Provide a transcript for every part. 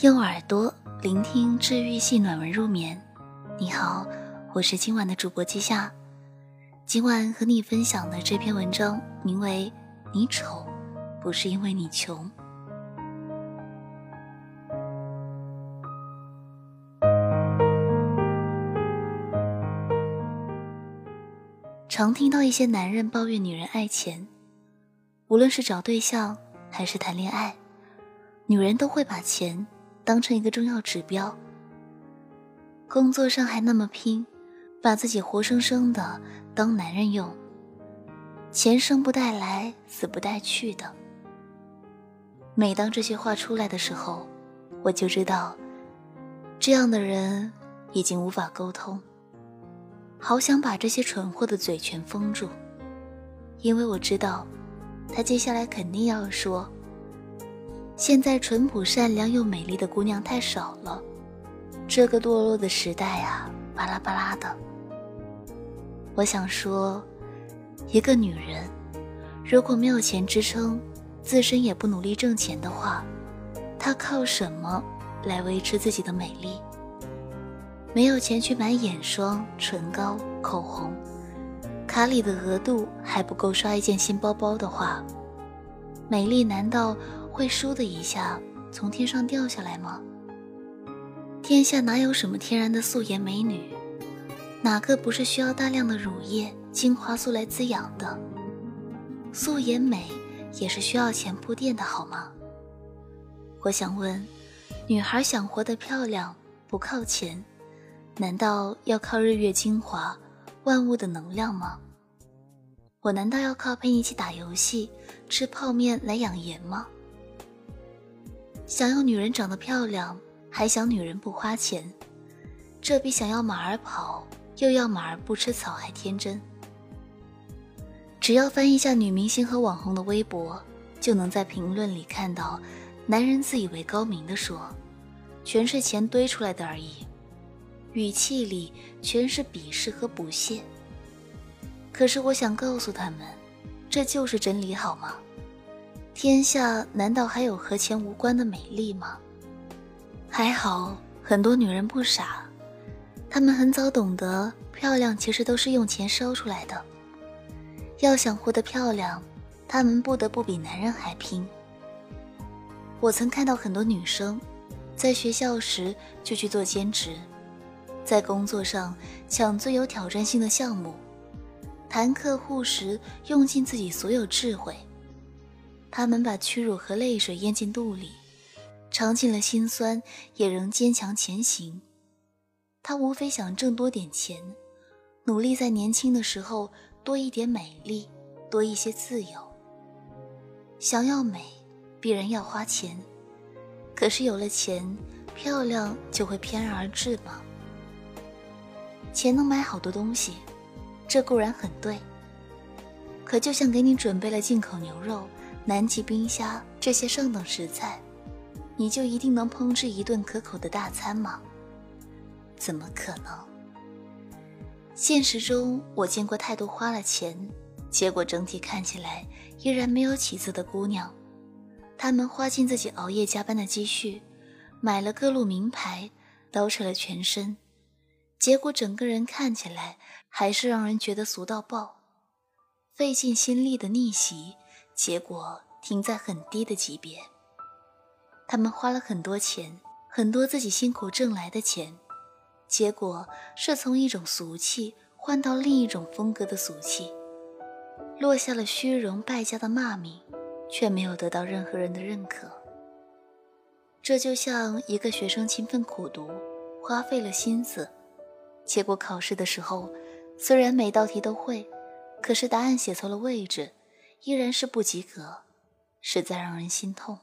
用耳朵聆听治愈系暖文入眠。你好，我是今晚的主播季夏。今晚和你分享的这篇文章名为《你丑，不是因为你穷》。常听到一些男人抱怨女人爱钱，无论是找对象还是谈恋爱，女人都会把钱。当成一个重要指标，工作上还那么拼，把自己活生生的当男人用，钱生不带来，死不带去的。每当这些话出来的时候，我就知道，这样的人已经无法沟通。好想把这些蠢货的嘴全封住，因为我知道，他接下来肯定要说。现在淳朴、善良又美丽的姑娘太少了，这个堕落的时代啊，巴拉巴拉的。我想说，一个女人如果没有钱支撑，自身也不努力挣钱的话，她靠什么来维持自己的美丽？没有钱去买眼霜、唇膏、口红，卡里的额度还不够刷一件新包包的话，美丽难道？会倏的一下从天上掉下来吗？天下哪有什么天然的素颜美女？哪个不是需要大量的乳液、精华素来滋养的？素颜美也是需要钱铺垫的，好吗？我想问，女孩想活得漂亮，不靠钱，难道要靠日月精华、万物的能量吗？我难道要靠陪你一起打游戏、吃泡面来养颜吗？想要女人长得漂亮，还想女人不花钱，这比想要马儿跑又要马儿不吃草还天真。只要翻一下女明星和网红的微博，就能在评论里看到，男人自以为高明的说：“全是钱堆出来的而已”，语气里全是鄙视和不屑。可是我想告诉他们，这就是真理，好吗？天下难道还有和钱无关的美丽吗？还好，很多女人不傻，她们很早懂得，漂亮其实都是用钱烧出来的。要想活得漂亮，她们不得不比男人还拼。我曾看到很多女生，在学校时就去做兼职，在工作上抢最有挑战性的项目，谈客户时用尽自己所有智慧。他们把屈辱和泪水咽进肚里，尝尽了心酸，也仍坚强前行。他无非想挣多点钱，努力在年轻的时候多一点美丽，多一些自由。想要美，必然要花钱。可是有了钱，漂亮就会翩然而至吗？钱能买好多东西，这固然很对。可就像给你准备了进口牛肉。南极冰虾这些上等食材，你就一定能烹制一顿可口的大餐吗？怎么可能？现实中，我见过太多花了钱，结果整体看起来依然没有起色的姑娘。她们花尽自己熬夜加班的积蓄，买了各路名牌，捯饬了全身，结果整个人看起来还是让人觉得俗到爆。费尽心力的逆袭。结果停在很低的级别。他们花了很多钱，很多自己辛苦挣来的钱，结果是从一种俗气换到另一种风格的俗气，落下了虚荣败家的骂名，却没有得到任何人的认可。这就像一个学生勤奋苦读，花费了心思，结果考试的时候，虽然每道题都会，可是答案写错了位置。依然是不及格，实在让人心痛。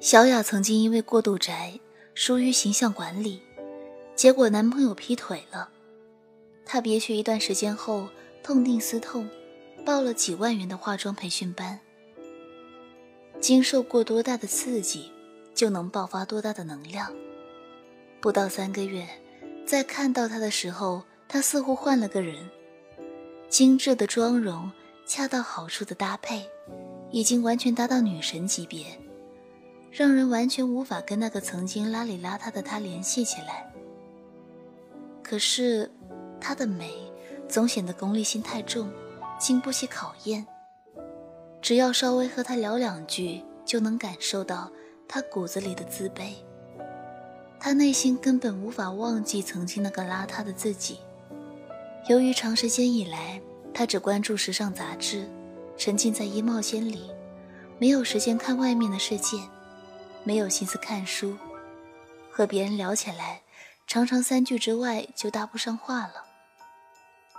小雅曾经因为过度宅，疏于形象管理，结果男朋友劈腿了。她憋屈一段时间后，痛定思痛，报了几万元的化妆培训班。经受过多大的刺激，就能爆发多大的能量。不到三个月，在看到他的时候，他似乎换了个人。精致的妆容，恰到好处的搭配，已经完全达到女神级别，让人完全无法跟那个曾经邋里邋遢的他联系起来。可是，她的美总显得功利心太重，经不起考验。只要稍微和他聊两句，就能感受到他骨子里的自卑。他内心根本无法忘记曾经那个邋遢的自己。由于长时间以来，他只关注时尚杂志，沉浸在衣帽间里，没有时间看外面的世界，没有心思看书，和别人聊起来，常常三句之外就搭不上话了。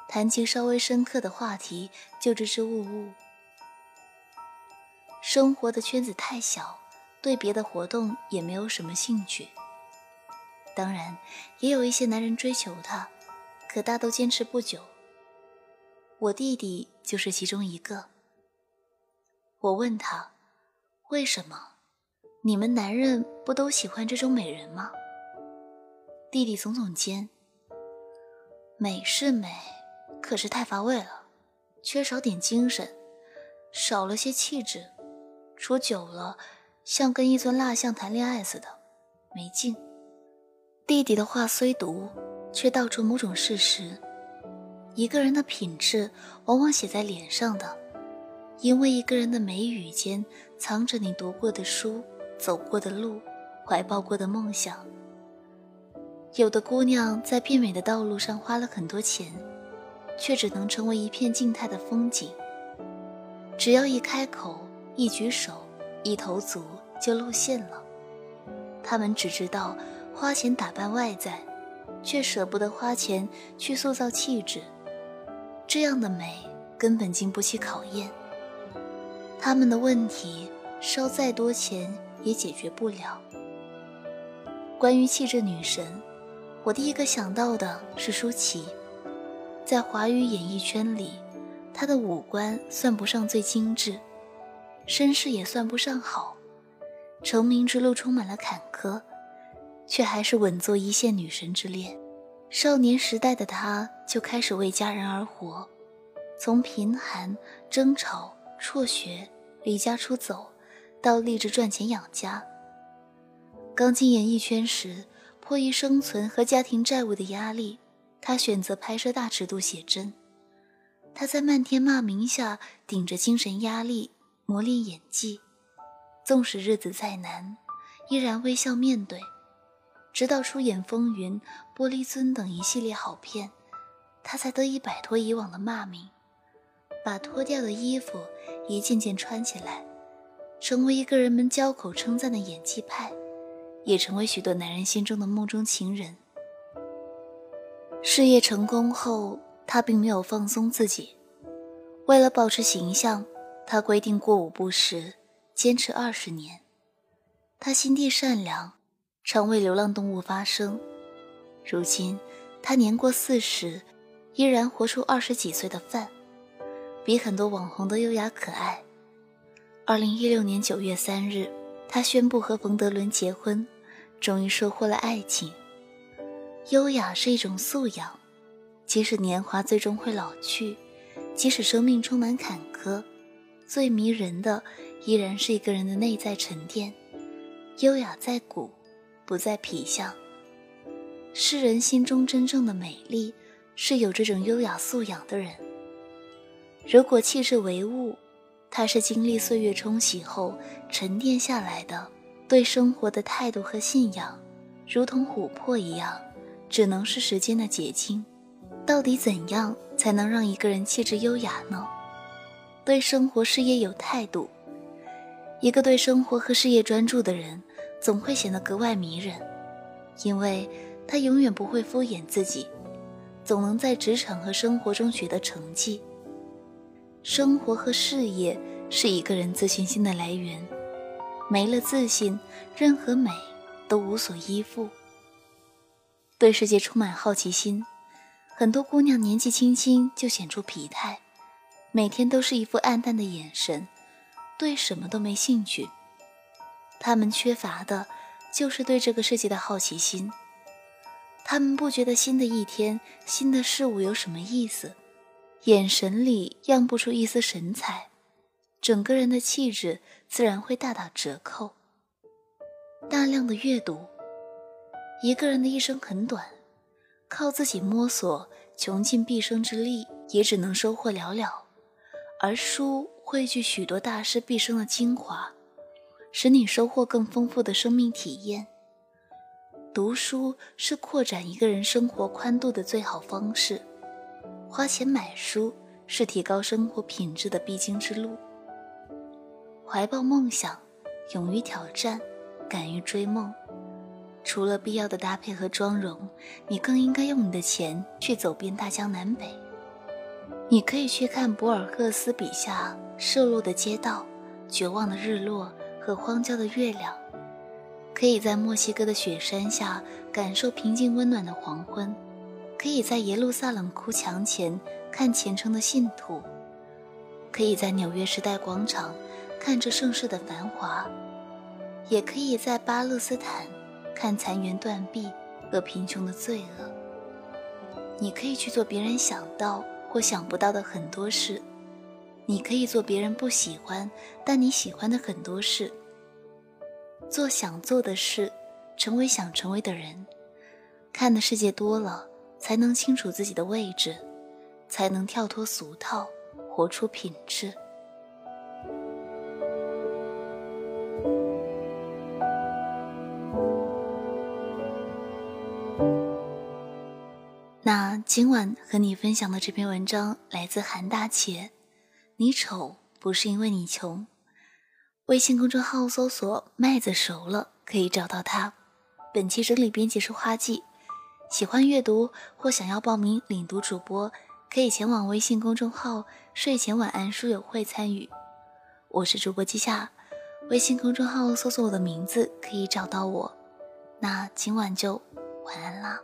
谈及稍微深刻的话题，就支支吾吾。生活的圈子太小，对别的活动也没有什么兴趣。当然，也有一些男人追求她，可大都坚持不久。我弟弟就是其中一个。我问他：“为什么？你们男人不都喜欢这种美人吗？”弟弟耸耸肩：“美是美，可是太乏味了，缺少点精神，少了些气质。”处久了，像跟一尊蜡像谈恋爱似的，没劲。弟弟的话虽毒，却道出某种事实：一个人的品质，往往写在脸上的。因为一个人的眉宇间，藏着你读过的书、走过的路、怀抱过的梦想。有的姑娘在变美的道路上花了很多钱，却只能成为一片静态的风景。只要一开口。一举手，一投足就露馅了。他们只知道花钱打扮外在，却舍不得花钱去塑造气质。这样的美根本经不起考验。他们的问题烧再多钱也解决不了。关于气质女神，我第一个想到的是舒淇。在华语演艺圈里，她的五官算不上最精致。身世也算不上好，成名之路充满了坎坷，却还是稳坐一线女神之列。少年时代的她就开始为家人而活，从贫寒、争吵、辍学、离家出走，到立志赚钱养家。刚进演艺圈时，迫于生存和家庭债务的压力，她选择拍摄大尺度写真。她在漫天骂名下，顶着精神压力。磨练演技，纵使日子再难，依然微笑面对。直到出演《风云》《玻璃樽》等一系列好片，他才得以摆脱以往的骂名，把脱掉的衣服一件件穿起来，成为一个人们交口称赞的演技派，也成为许多男人心中的梦中情人。事业成功后，他并没有放松自己，为了保持形象。他规定过午不食，坚持二十年。他心地善良，常为流浪动物发声。如今，他年过四十，依然活出二十几岁的范，比很多网红都优雅可爱。二零一六年九月三日，他宣布和冯德伦结婚，终于收获了爱情。优雅是一种素养，即使年华最终会老去，即使生命充满坎坷。最迷人的依然是一个人的内在沉淀，优雅在骨，不在皮相。世人心中真正的美丽，是有这种优雅素养的人。如果气质为物，它是经历岁月冲洗后沉淀下来的，对生活的态度和信仰，如同琥珀一样，只能是时间的结晶。到底怎样才能让一个人气质优雅呢？对生活、事业有态度，一个对生活和事业专注的人，总会显得格外迷人，因为他永远不会敷衍自己，总能在职场和生活中取得成绩。生活和事业是一个人自信心的来源，没了自信，任何美都无所依附。对世界充满好奇心，很多姑娘年纪轻轻就显出疲态。每天都是一副暗淡的眼神，对什么都没兴趣。他们缺乏的，就是对这个世界的好奇心，他们不觉得新的一天、新的事物有什么意思，眼神里漾不出一丝神采，整个人的气质自然会大打折扣。大量的阅读，一个人的一生很短，靠自己摸索，穷尽毕生之力，也只能收获寥寥。而书汇聚许多大师毕生的精华，使你收获更丰富的生命体验。读书是扩展一个人生活宽度的最好方式，花钱买书是提高生活品质的必经之路。怀抱梦想，勇于挑战，敢于追梦。除了必要的搭配和妆容，你更应该用你的钱去走遍大江南北。你可以去看博尔赫斯笔下瘦弱的街道、绝望的日落和荒郊的月亮。可以在墨西哥的雪山下感受平静温暖的黄昏，可以在耶路撒冷哭墙前看虔诚的信徒，可以在纽约时代广场看着盛世的繁华，也可以在巴勒斯坦看残垣断壁和贫穷的罪恶。你可以去做别人想到或想不到的很多事，你可以做别人不喜欢但你喜欢的很多事。做想做的事，成为想成为的人。看的世界多了，才能清楚自己的位置，才能跳脱俗套，活出品质。晚和你分享的这篇文章来自韩大姐。你丑不是因为你穷。微信公众号搜索“麦子熟了”可以找到他。本期整理编辑是花季。喜欢阅读或想要报名领读主播，可以前往微信公众号“睡前晚安书友会”参与。我是主播季夏，微信公众号搜索我的名字可以找到我。那今晚就晚安啦。